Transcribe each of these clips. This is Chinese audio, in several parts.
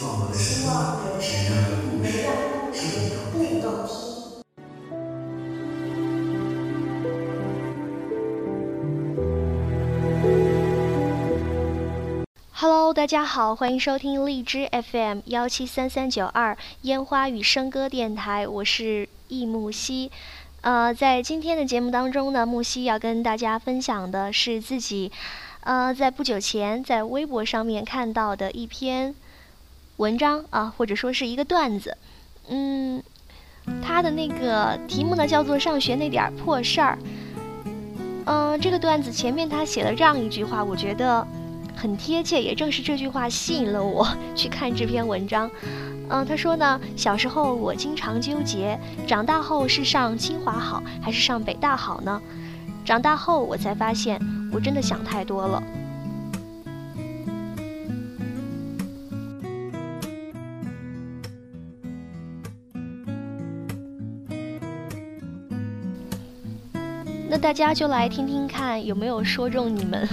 希望我的声音能让故事更动听。Hello，大家好，欢迎收听荔枝 FM 幺七三三九二烟花与笙歌电台，我是易木兮。呃，在今天的节目当中呢，木兮要跟大家分享的是自己，呃，在不久前在微博上面看到的一篇文章啊，或者说是一个段子。嗯，它的那个题目呢叫做“上学那点破事儿”。嗯，这个段子前面他写了这样一句话，我觉得。很贴切，也正是这句话吸引了我去看这篇文章。嗯，他说呢，小时候我经常纠结，长大后是上清华好还是上北大好呢？长大后我才发现，我真的想太多了。那大家就来听听看，有没有说中你们？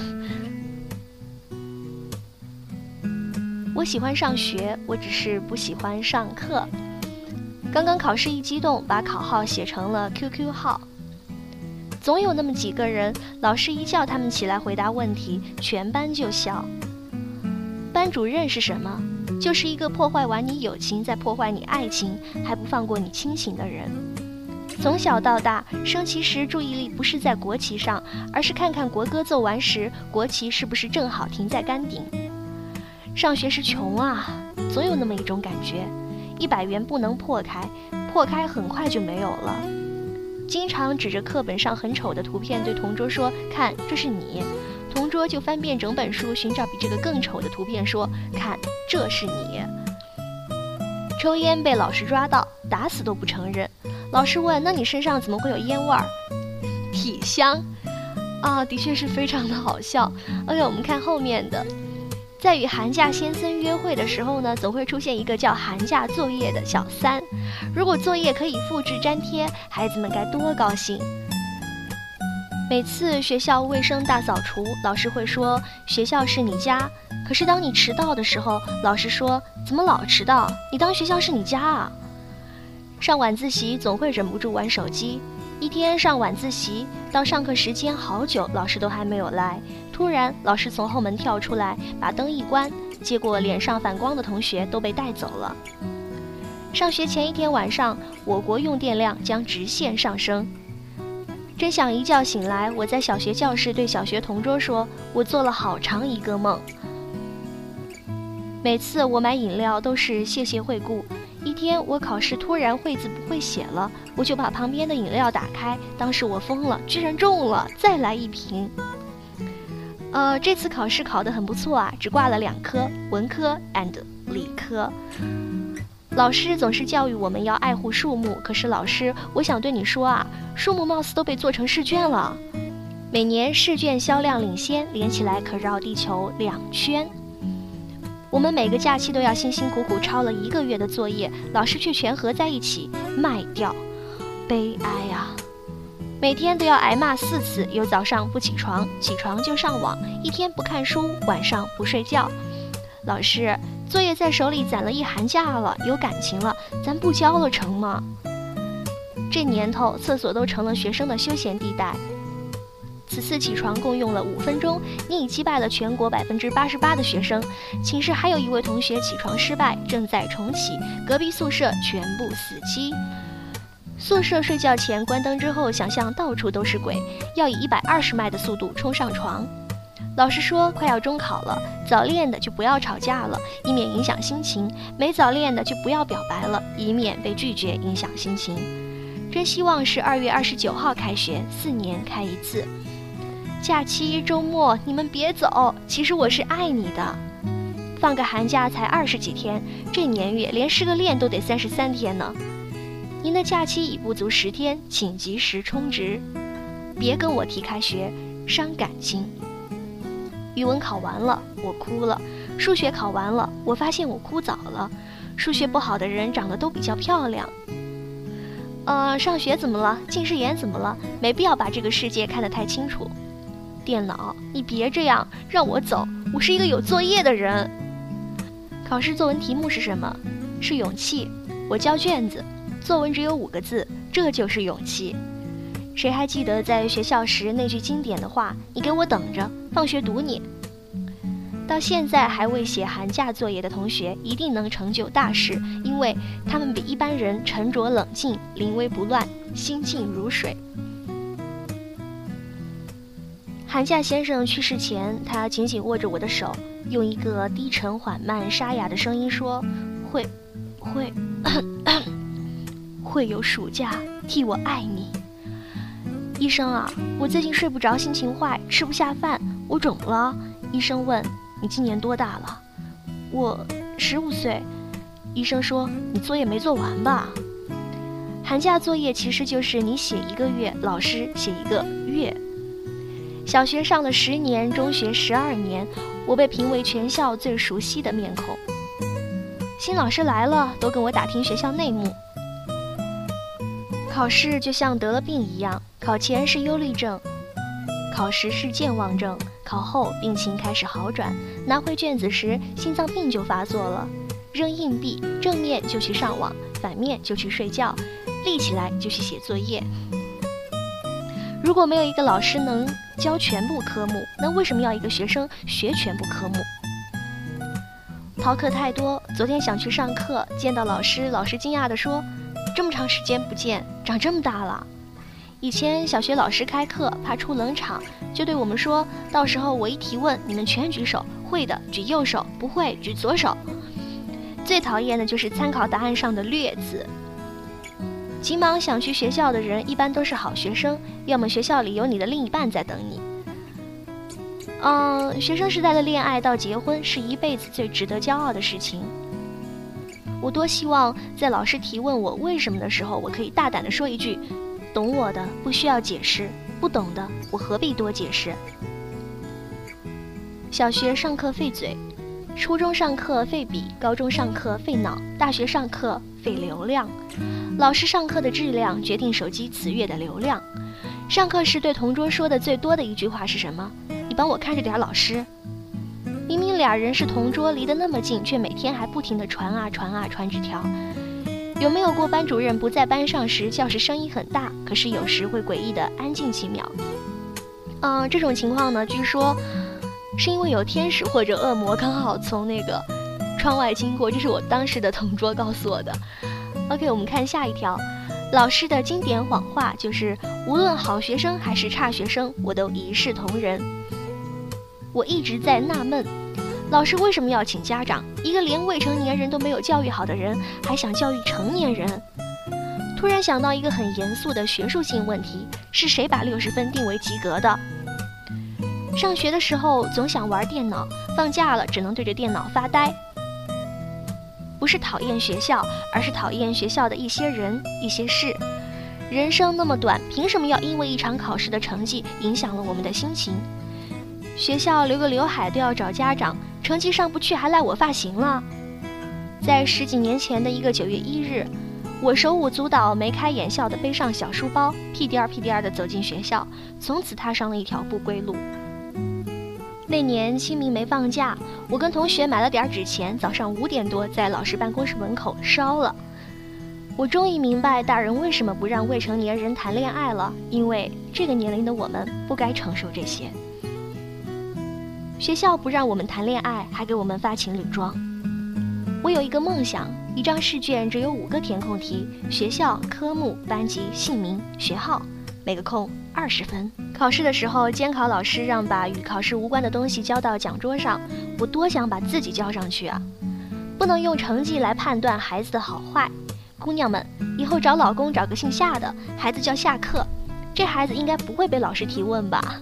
我喜欢上学，我只是不喜欢上课。刚刚考试一激动，把考号写成了 QQ 号。总有那么几个人，老师一叫他们起来回答问题，全班就笑。班主任是什么？就是一个破坏完你友情，再破坏你爱情，还不放过你亲情的人。从小到大，升旗时注意力不是在国旗上，而是看看国歌奏完时，国旗是不是正好停在杆顶。上学时穷啊，总有那么一种感觉，一百元不能破开，破开很快就没有了。经常指着课本上很丑的图片对同桌说：“看，这是你。”同桌就翻遍整本书寻找比这个更丑的图片说：“看，这是你。”抽烟被老师抓到，打死都不承认。老师问：“那你身上怎么会有烟味儿？”体香，啊，的确是非常的好笑。OK，我们看后面的。在与寒假先生约会的时候呢，总会出现一个叫寒假作业的小三。如果作业可以复制粘贴，孩子们该多高兴！每次学校卫生大扫除，老师会说学校是你家。可是当你迟到的时候，老师说怎么老迟到？你当学校是你家啊？上晚自习总会忍不住玩手机。一天上晚自习到上课时间好久，老师都还没有来。突然，老师从后门跳出来，把灯一关，结果脸上反光的同学都被带走了。上学前一天晚上，我国用电量将直线上升。真想一觉醒来，我在小学教室对小学同桌说：“我做了好长一个梦。”每次我买饮料都是谢谢惠顾。一天我考试突然会字不会写了，我就把旁边的饮料打开，当时我疯了，居然中了，再来一瓶。呃，这次考试考得很不错啊，只挂了两科，文科 and 理科。老师总是教育我们要爱护树木，可是老师，我想对你说啊，树木貌似都被做成试卷了。每年试卷销量领先，连起来可绕地球两圈。我们每个假期都要辛辛苦苦抄了一个月的作业，老师却全合在一起卖掉，悲哀呀！每天都要挨骂四次：有早上不起床，起床就上网；一天不看书，晚上不睡觉。老师，作业在手里攒了一寒假了，有感情了，咱不交了成吗？这年头，厕所都成了学生的休闲地带。此次起床共用了五分钟，你已击败了全国百分之八十八的学生。寝室还有一位同学起床失败，正在重启。隔壁宿舍全部死机。宿舍睡觉前关灯之后，想象到处都是鬼，要以一百二十迈的速度冲上床。老师说快要中考了，早恋的就不要吵架了，以免影响心情；没早恋的就不要表白了，以免被拒绝影响心情。真希望是二月二十九号开学，四年开一次。假期周末你们别走，其实我是爱你的。放个寒假才二十几天，这年月连失个恋都得三十三天呢。您的假期已不足十天，请及时充值，别跟我提开学，伤感情。语文考完了，我哭了；数学考完了，我发现我哭早了。数学不好的人长得都比较漂亮。呃，上学怎么了？近视眼怎么了？没必要把这个世界看得太清楚。电脑，你别这样，让我走，我是一个有作业的人。考试作文题目是什么？是勇气。我交卷子，作文只有五个字，这就是勇气。谁还记得在学校时那句经典的话？你给我等着，放学堵你。到现在还未写寒假作业的同学，一定能成就大事，因为他们比一般人沉着冷静，临危不乱，心静如水。寒假先生去世前，他紧紧握着我的手，用一个低沉缓慢、沙哑的声音说：“会，会，会有暑假替我爱你。”医生啊，我最近睡不着，心情坏，吃不下饭，我肿了。医生问。你今年多大了？我十五岁。医生说你作业没做完吧？寒假作业其实就是你写一个月，老师写一个月。小学上了十年，中学十二年，我被评为全校最熟悉的面孔。新老师来了，都跟我打听学校内幕。考试就像得了病一样，考前是忧虑症，考时是健忘症。考后病情开始好转，拿回卷子时心脏病就发作了。扔硬币，正面就去上网，反面就去睡觉，立起来就去写作业。如果没有一个老师能教全部科目，那为什么要一个学生学全部科目？逃课太多，昨天想去上课，见到老师，老师惊讶地说：“这么长时间不见，长这么大了。”以前小学老师开课怕出冷场，就对我们说：“到时候我一提问，你们全举手，会的举右手，不会举左手。”最讨厌的就是参考答案上的“略”字。急忙想去学校的人，一般都是好学生，要么学校里有你的另一半在等你。嗯，学生时代的恋爱到结婚是一辈子最值得骄傲的事情。我多希望在老师提问我为什么的时候，我可以大胆地说一句。懂我的不需要解释，不懂的我何必多解释？小学上课费嘴，初中上课费笔，高中上课费脑，大学上课费流量。老师上课的质量决定手机此月的流量。上课时对同桌说的最多的一句话是什么？你帮我看着点，老师。明明俩人是同桌，离得那么近，却每天还不停地传啊传啊传纸条。有没有过班主任不在班上时，教室声音很大，可是有时会诡异的安静几秒？嗯，这种情况呢，据说是因为有天使或者恶魔刚好从那个窗外经过，这是我当时的同桌告诉我的。OK，我们看下一条，老师的经典谎话就是：无论好学生还是差学生，我都一视同仁。我一直在纳闷。老师为什么要请家长？一个连未成年人都没有教育好的人，还想教育成年人？突然想到一个很严肃的学术性问题：是谁把六十分定为及格的？上学的时候总想玩电脑，放假了只能对着电脑发呆。不是讨厌学校，而是讨厌学校的一些人、一些事。人生那么短，凭什么要因为一场考试的成绩影响了我们的心情？学校留个刘海都要找家长。成绩上不去还赖我发型了。在十几年前的一个九月一日，我手舞足蹈、眉开眼笑地背上小书包，屁颠儿屁颠儿地走进学校，从此踏上了一条不归路。那年清明没放假，我跟同学买了点纸钱，早上五点多在老师办公室门口烧了。我终于明白大人为什么不让未成年人谈恋爱了，因为这个年龄的我们不该承受这些。学校不让我们谈恋爱，还给我们发情侣装。我有一个梦想，一张试卷只有五个填空题：学校、科目、班级、姓名、学号，每个空二十分。考试的时候，监考老师让把与考试无关的东西交到讲桌上，我多想把自己交上去啊！不能用成绩来判断孩子的好坏。姑娘们，以后找老公找个姓夏的，孩子叫夏克，这孩子应该不会被老师提问吧？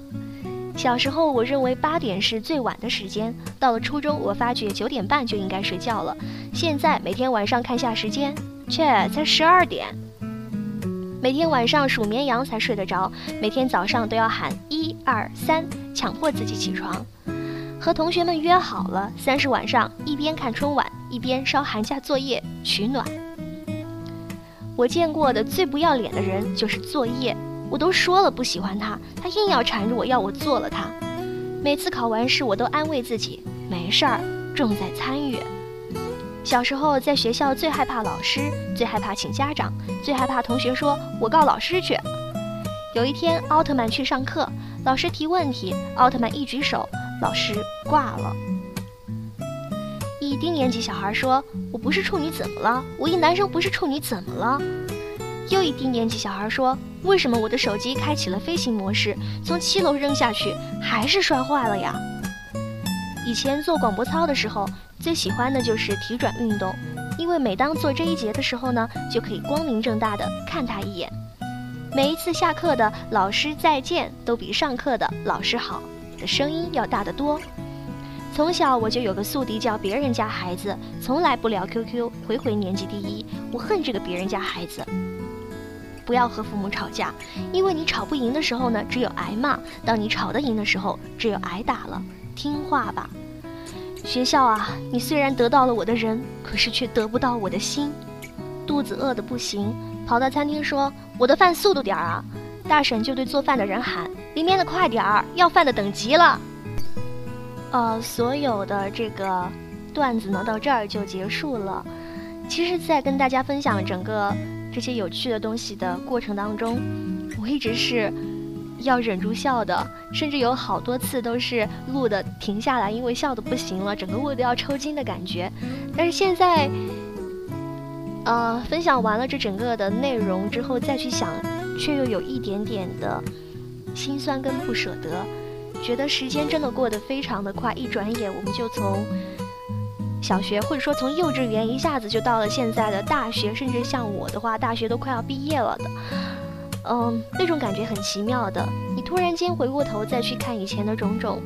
小时候，我认为八点是最晚的时间。到了初中，我发觉九点半就应该睡觉了。现在每天晚上看下时间，切，才十二点。每天晚上数绵羊才睡得着，每天早上都要喊一二三，强迫自己起床。和同学们约好了，三十晚上一边看春晚一边烧寒假作业取暖。我见过的最不要脸的人就是作业。我都说了不喜欢他，他硬要缠着我要我做了他。每次考完试，我都安慰自己没事儿，重在参与。小时候在学校最害怕老师，最害怕请家长，最害怕同学说“我告老师去”。有一天，奥特曼去上课，老师提问题，奥特曼一举手，老师挂了。一低年级小孩说：“我不是处女，怎么了？我一男生不是处女，怎么了？”又一低年级小孩说：“为什么我的手机开启了飞行模式，从七楼扔下去还是摔坏了呀？”以前做广播操的时候。最喜欢的就是体转运动，因为每当做这一节的时候呢，就可以光明正大的看他一眼。每一次下课的老师再见，都比上课的老师好的声音要大得多。从小我就有个宿敌叫别人家孩子，从来不聊 QQ，回回年级第一。我恨这个别人家孩子。不要和父母吵架，因为你吵不赢的时候呢，只有挨骂；当你吵得赢的时候，只有挨打了。听话吧。学校啊，你虽然得到了我的人，可是却得不到我的心。肚子饿得不行，跑到餐厅说：“我的饭速度点儿啊！”大婶就对做饭的人喊：“里面的快点儿，要饭的等急了。”呃，所有的这个段子呢，到这儿就结束了。其实，在跟大家分享整个这些有趣的东西的过程当中，我一直是。要忍住笑的，甚至有好多次都是录的停下来，因为笑的不行了，整个胃都要抽筋的感觉。但是现在，呃，分享完了这整个的内容之后再去想，却又有一点点的心酸跟不舍得，觉得时间真的过得非常的快，一转眼我们就从小学或者说从幼稚园一下子就到了现在的大学，甚至像我的话，大学都快要毕业了的。嗯，那种感觉很奇妙的。你突然间回过头再去看以前的种种，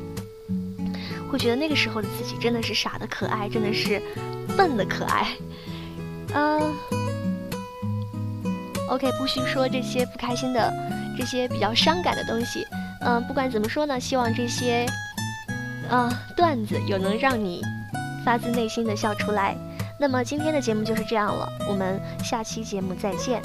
会觉得那个时候的自己真的是傻的可爱，真的是笨的可爱。嗯，OK，不需说这些不开心的、这些比较伤感的东西。嗯，不管怎么说呢，希望这些啊段子有能让你发自内心的笑出来。那么今天的节目就是这样了，我们下期节目再见。